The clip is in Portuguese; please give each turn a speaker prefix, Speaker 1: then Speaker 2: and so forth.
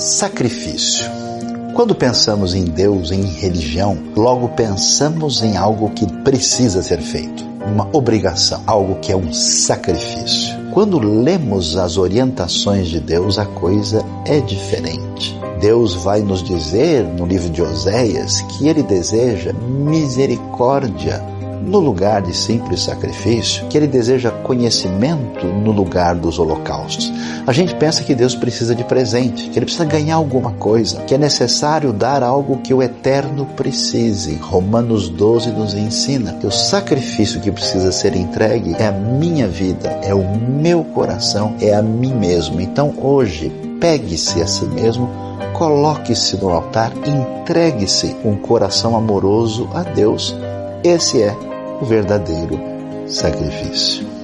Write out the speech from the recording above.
Speaker 1: Sacrifício. Quando pensamos em Deus, em religião, logo pensamos em algo que precisa ser feito, uma obrigação, algo que é um sacrifício. Quando lemos as orientações de Deus, a coisa é diferente. Deus vai nos dizer no livro de Oséias que ele deseja misericórdia no lugar de simples sacrifício, que ele deseja conhecimento no lugar dos holocaustos. A gente pensa que Deus precisa de presente, que ele precisa ganhar alguma coisa, que é necessário dar algo que o eterno precise. Romanos 12 nos ensina que o sacrifício que precisa ser entregue é a minha vida, é o meu coração, é a mim mesmo. Então hoje, pegue-se a si mesmo coloque-se no altar, entregue-se um coração amoroso a Deus. Esse é o verdadeiro sacrifício.